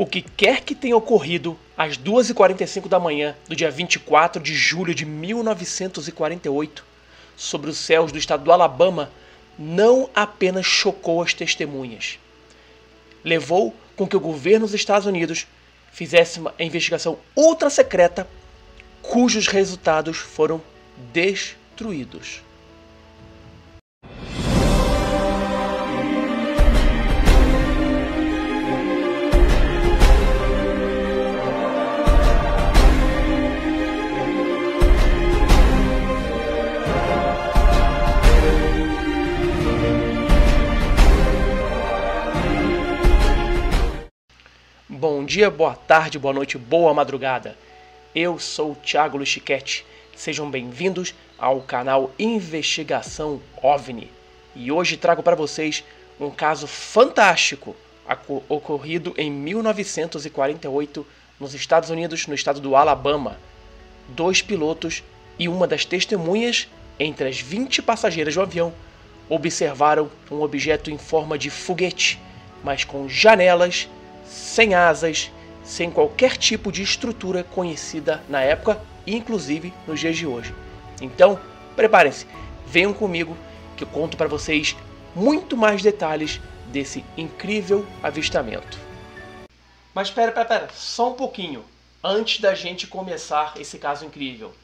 O que quer que tenha ocorrido às 2h45 da manhã do dia 24 de julho de 1948 sobre os céus do estado do Alabama não apenas chocou as testemunhas, levou com que o governo dos Estados Unidos fizesse uma investigação ultra secreta cujos resultados foram destruídos. Dia, boa tarde, boa noite, boa madrugada. Eu sou o Thiago Luchiquete. Sejam bem-vindos ao canal Investigação OVNI. E hoje trago para vocês um caso fantástico ocorrido em 1948 nos Estados Unidos, no estado do Alabama. Dois pilotos e uma das testemunhas, entre as 20 passageiras do avião, observaram um objeto em forma de foguete, mas com janelas sem asas, sem qualquer tipo de estrutura conhecida na época, inclusive nos dias de hoje. Então, preparem-se, venham comigo que eu conto para vocês muito mais detalhes desse incrível avistamento. Mas espera, espera, espera, só um pouquinho, antes da gente começar esse caso incrível.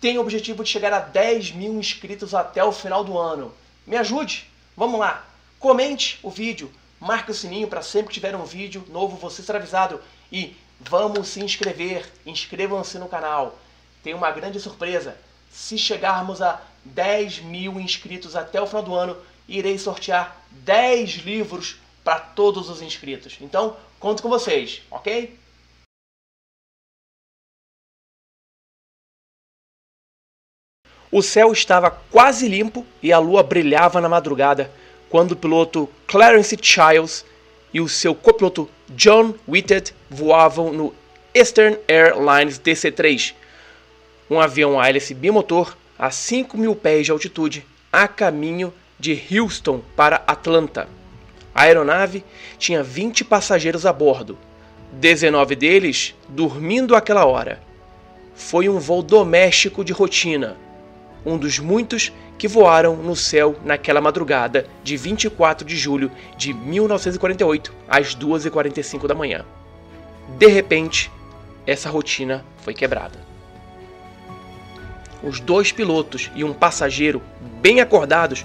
Tenho o objetivo de chegar a 10 mil inscritos até o final do ano. Me ajude! Vamos lá! Comente o vídeo, marque o sininho para sempre que tiver um vídeo novo você ser avisado e vamos se inscrever, inscrevam-se no canal. Tem uma grande surpresa, se chegarmos a 10 mil inscritos até o final do ano, irei sortear 10 livros para todos os inscritos. Então, conto com vocês, ok? O céu estava quase limpo e a lua brilhava na madrugada quando o piloto Clarence Childs e o seu copiloto John Whitted voavam no Eastern Airlines DC-3, um avião a hélice bimotor a 5 mil pés de altitude, a caminho de Houston para Atlanta. A aeronave tinha 20 passageiros a bordo, 19 deles dormindo àquela hora. Foi um voo doméstico de rotina, um dos muitos que voaram no céu naquela madrugada de 24 de julho de 1948, às 2h45 da manhã. De repente, essa rotina foi quebrada. Os dois pilotos e um passageiro, bem acordados,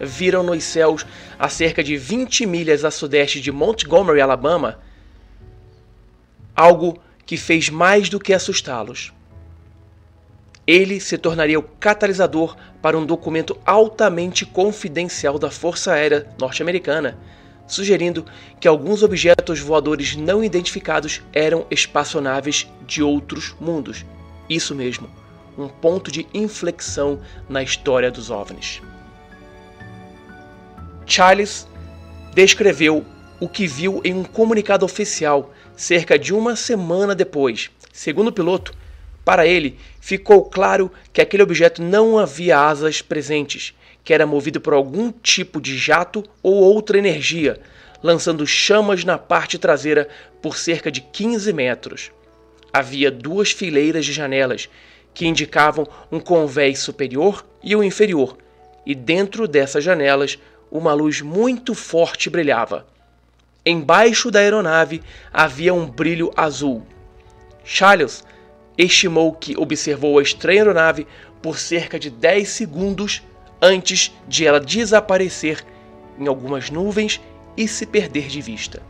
viram nos céus a cerca de 20 milhas a sudeste de Montgomery, Alabama, algo que fez mais do que assustá-los ele se tornaria o catalisador para um documento altamente confidencial da Força Aérea Norte-Americana, sugerindo que alguns objetos voadores não identificados eram espaçonaves de outros mundos. Isso mesmo, um ponto de inflexão na história dos OVNIs. Charles descreveu o que viu em um comunicado oficial cerca de uma semana depois. Segundo o piloto, para ele, ficou claro que aquele objeto não havia asas presentes, que era movido por algum tipo de jato ou outra energia, lançando chamas na parte traseira por cerca de 15 metros. Havia duas fileiras de janelas que indicavam um convés superior e o um inferior, e dentro dessas janelas uma luz muito forte brilhava. Embaixo da aeronave havia um brilho azul. Charles estimou que observou a estranha aeronave por cerca de 10 segundos antes de ela desaparecer em algumas nuvens e se perder de vista.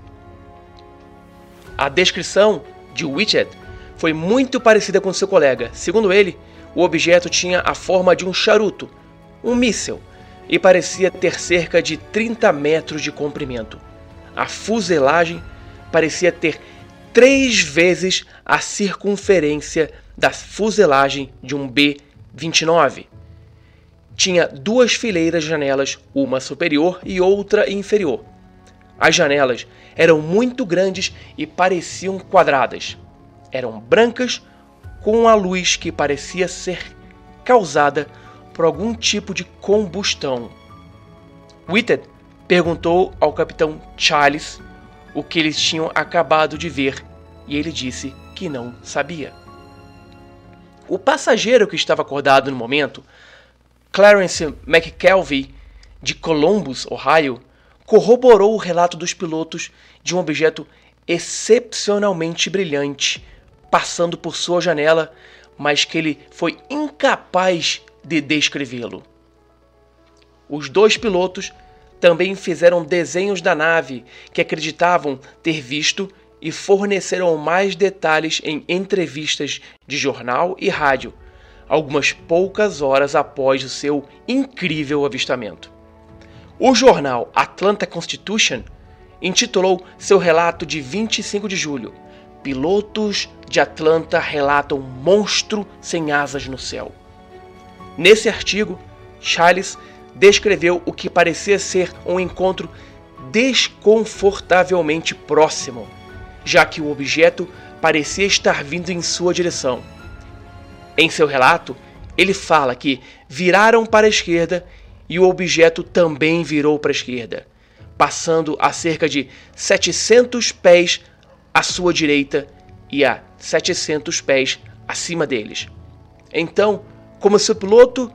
A descrição de Whitted foi muito parecida com seu colega. Segundo ele, o objeto tinha a forma de um charuto, um míssil, e parecia ter cerca de 30 metros de comprimento. A fuselagem parecia ter três vezes a circunferência da fuselagem de um B-29. Tinha duas fileiras de janelas, uma superior e outra inferior. As janelas eram muito grandes e pareciam quadradas. Eram brancas com a luz que parecia ser causada por algum tipo de combustão. Whitted perguntou ao capitão Charles o que eles tinham acabado de ver e ele disse que não sabia. O passageiro que estava acordado no momento, Clarence McKelvey, de Columbus, Ohio, corroborou o relato dos pilotos de um objeto excepcionalmente brilhante passando por sua janela, mas que ele foi incapaz de descrevê-lo. Os dois pilotos também fizeram desenhos da nave que acreditavam ter visto e forneceram mais detalhes em entrevistas de jornal e rádio, algumas poucas horas após o seu incrível avistamento. O jornal Atlanta Constitution intitulou seu relato de 25 de julho: Pilotos de Atlanta relatam monstro sem asas no céu. Nesse artigo, Charles descreveu o que parecia ser um encontro desconfortavelmente próximo já que o objeto parecia estar vindo em sua direção. Em seu relato, ele fala que viraram para a esquerda e o objeto também virou para a esquerda, passando a cerca de 700 pés à sua direita e a 700 pés acima deles. Então, como se o piloto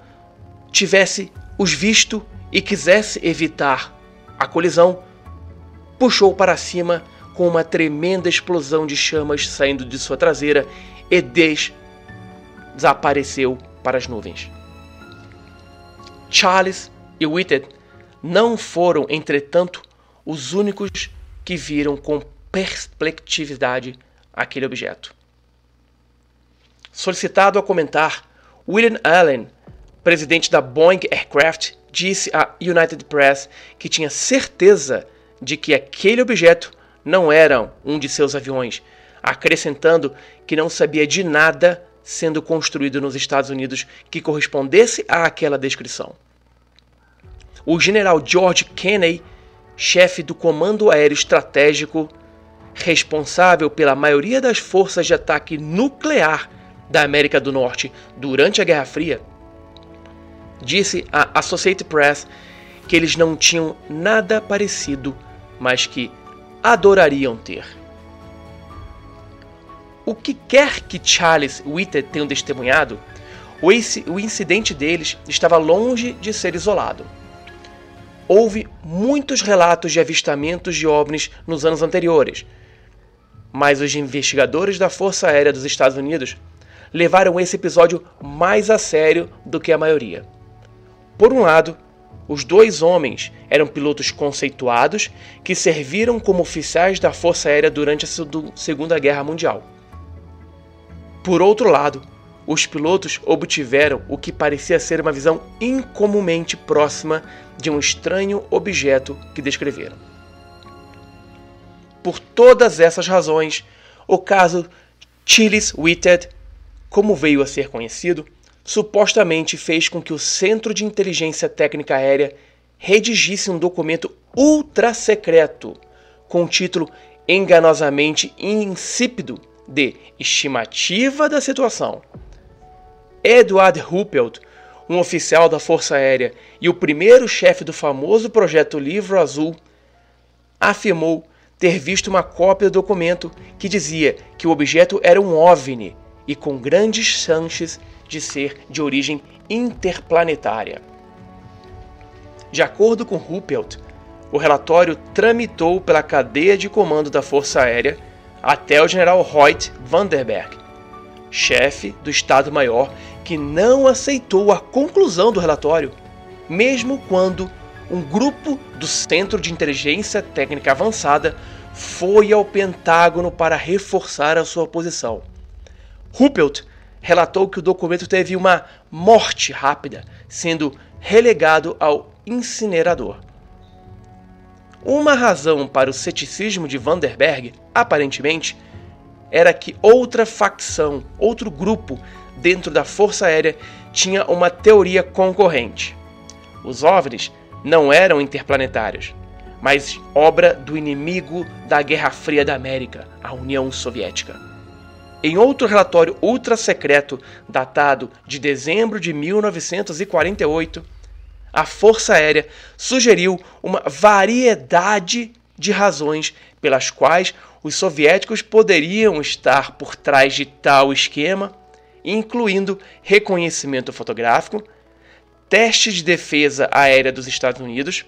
tivesse os visto e quisesse evitar a colisão, puxou para cima com uma tremenda explosão de chamas saindo de sua traseira e des desapareceu para as nuvens. Charles e Whitted não foram, entretanto, os únicos que viram com perspectividade aquele objeto. Solicitado a comentar, William Allen, presidente da Boeing Aircraft, disse à United Press que tinha certeza de que aquele objeto não eram um de seus aviões, acrescentando que não sabia de nada sendo construído nos Estados Unidos que correspondesse àquela descrição. O general George Kenney, chefe do Comando Aéreo Estratégico, responsável pela maioria das forças de ataque nuclear da América do Norte durante a Guerra Fria, disse à Associated Press que eles não tinham nada parecido, mas que adorariam ter. O que quer que Charles Whitted tenham testemunhado, o incidente deles estava longe de ser isolado. Houve muitos relatos de avistamentos de OVNIs nos anos anteriores, mas os investigadores da Força Aérea dos Estados Unidos levaram esse episódio mais a sério do que a maioria. Por um lado, os dois homens eram pilotos conceituados que serviram como oficiais da Força Aérea durante a Segunda Guerra Mundial. Por outro lado, os pilotos obtiveram o que parecia ser uma visão incomumente próxima de um estranho objeto que descreveram. Por todas essas razões, o caso Chiles Whitted, como veio a ser conhecido, supostamente fez com que o Centro de Inteligência Técnica Aérea redigisse um documento ultra secreto com o título enganosamente insípido de Estimativa da Situação. Edward Ruppelt, um oficial da Força Aérea e o primeiro chefe do famoso projeto Livro Azul, afirmou ter visto uma cópia do documento que dizia que o objeto era um OVNI e com grandes chances de ser de origem interplanetária. De acordo com Ruppelt, o relatório tramitou pela cadeia de comando da Força Aérea até o general Hoyt Vanderberg, chefe do Estado-Maior, que não aceitou a conclusão do relatório, mesmo quando um grupo do Centro de Inteligência Técnica Avançada foi ao Pentágono para reforçar a sua posição. Ruppelt relatou que o documento teve uma morte rápida, sendo relegado ao incinerador. Uma razão para o ceticismo de Vanderberg, aparentemente, era que outra facção, outro grupo dentro da Força Aérea tinha uma teoria concorrente. Os OVNIs não eram interplanetários, mas obra do inimigo da Guerra Fria da América, a União Soviética. Em outro relatório ultra secreto, datado de dezembro de 1948, a Força Aérea sugeriu uma variedade de razões pelas quais os soviéticos poderiam estar por trás de tal esquema, incluindo reconhecimento fotográfico, teste de defesa aérea dos Estados Unidos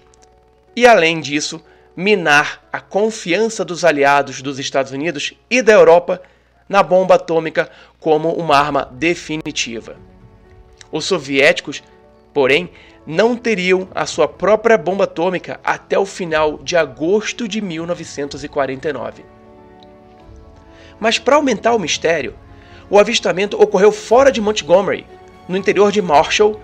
e, além disso, minar a confiança dos aliados dos Estados Unidos e da Europa na bomba atômica como uma arma definitiva. Os soviéticos, porém, não teriam a sua própria bomba atômica até o final de agosto de 1949. Mas para aumentar o mistério, o avistamento ocorreu fora de Montgomery, no interior de Marshall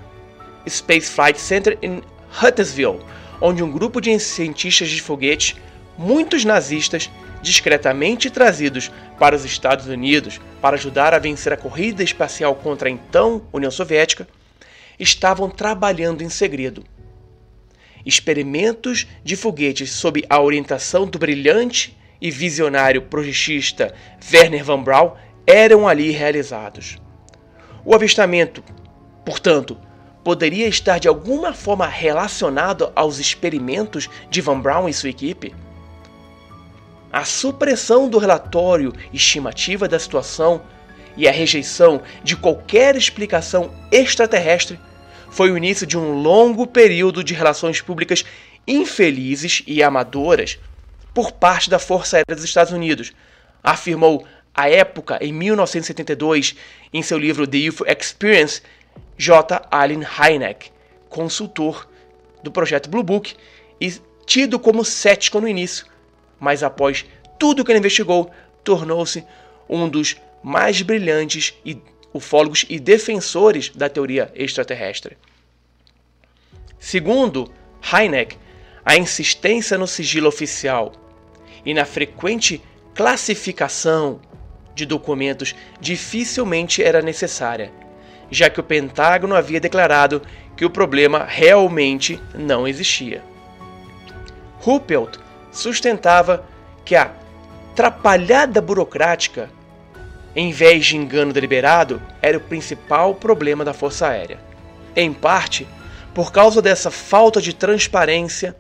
Space Flight Center em Huntersville, onde um grupo de cientistas de foguetes, muitos nazistas, discretamente trazidos para os Estados Unidos para ajudar a vencer a corrida espacial contra a então União Soviética, estavam trabalhando em segredo. Experimentos de foguetes sob a orientação do brilhante e visionário projetista Werner von Braun eram ali realizados. O avistamento, portanto, poderia estar de alguma forma relacionado aos experimentos de Van Braun e sua equipe? A supressão do relatório estimativa da situação e a rejeição de qualquer explicação extraterrestre foi o início de um longo período de relações públicas infelizes e amadoras por parte da Força Aérea dos Estados Unidos, afirmou à época, em 1972, em seu livro The UFO Experience, J. Allen Hynek, consultor do projeto Blue Book e tido como cético no início, mas após tudo que ele investigou, tornou-se um dos mais brilhantes ufólogos e defensores da teoria extraterrestre. Segundo Hynek, a insistência no sigilo oficial e na frequente classificação de documentos dificilmente era necessária, já que o Pentágono havia declarado que o problema realmente não existia. Ruppelt sustentava que a trapalhada burocrática, em vez de engano deliberado, era o principal problema da Força Aérea. Em parte, por causa dessa falta de transparência,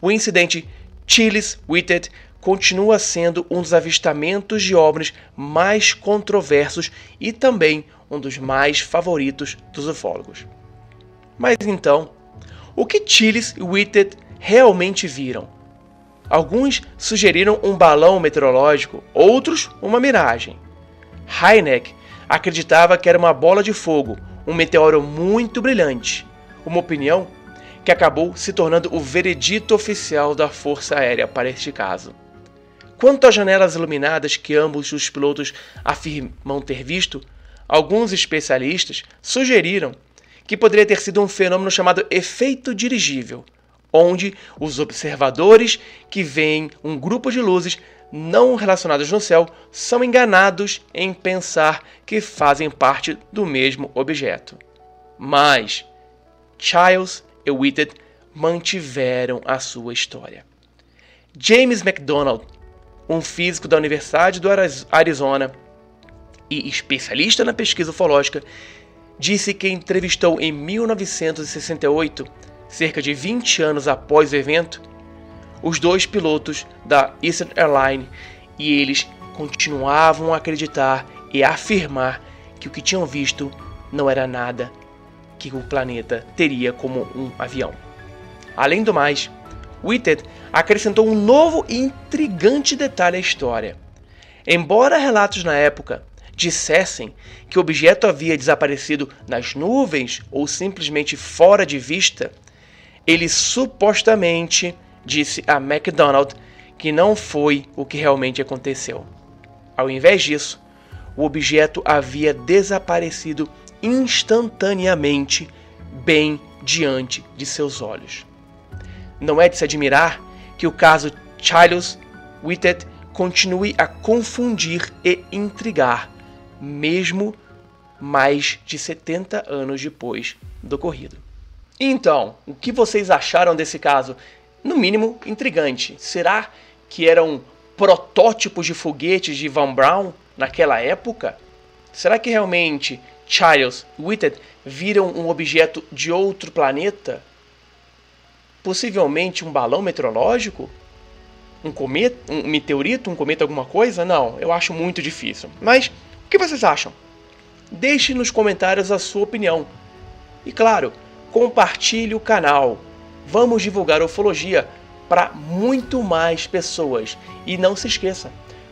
o incidente Chiles Whitted continua sendo um dos avistamentos de obras mais controversos e também um dos mais favoritos dos ufólogos. Mas então, o que Chiles e Whitted realmente viram? Alguns sugeriram um balão meteorológico, outros uma miragem. Hynek acreditava que era uma bola de fogo, um meteoro muito brilhante, uma opinião que acabou se tornando o veredito oficial da Força Aérea para este caso. Quanto às janelas iluminadas que ambos os pilotos afirmam ter visto, alguns especialistas sugeriram que poderia ter sido um fenômeno chamado efeito dirigível, onde os observadores que veem um grupo de luzes não relacionadas no céu são enganados em pensar que fazem parte do mesmo objeto. Mas Childs e Whitted mantiveram a sua história. James McDonald um físico da Universidade do Arizona e especialista na pesquisa ufológica, disse que entrevistou em 1968, cerca de 20 anos após o evento, os dois pilotos da Eastern Airlines e eles continuavam a acreditar e afirmar que o que tinham visto não era nada que o planeta teria como um avião. Além do mais, Whitted acrescentou um novo e intrigante detalhe à história. Embora relatos na época dissessem que o objeto havia desaparecido nas nuvens ou simplesmente fora de vista, ele supostamente disse a McDonald que não foi o que realmente aconteceu. Ao invés disso, o objeto havia desaparecido instantaneamente, bem diante de seus olhos. Não é de se admirar que o caso Childs Whitted continue a confundir e intrigar, mesmo mais de 70 anos depois do ocorrido. Então, o que vocês acharam desse caso? No mínimo, intrigante. Será que eram protótipos de foguetes de Van Braun naquela época? Será que realmente Childs Whitted viram um objeto de outro planeta possivelmente um balão meteorológico? um cometa, um meteorito, um cometa, alguma coisa? Não, eu acho muito difícil. Mas o que vocês acham? Deixe nos comentários a sua opinião. E claro, compartilhe o canal. Vamos divulgar ufologia para muito mais pessoas. E não se esqueça,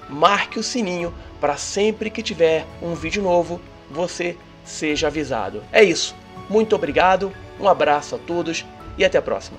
marque o sininho para sempre que tiver um vídeo novo, você seja avisado. É isso. Muito obrigado, um abraço a todos e até a próxima.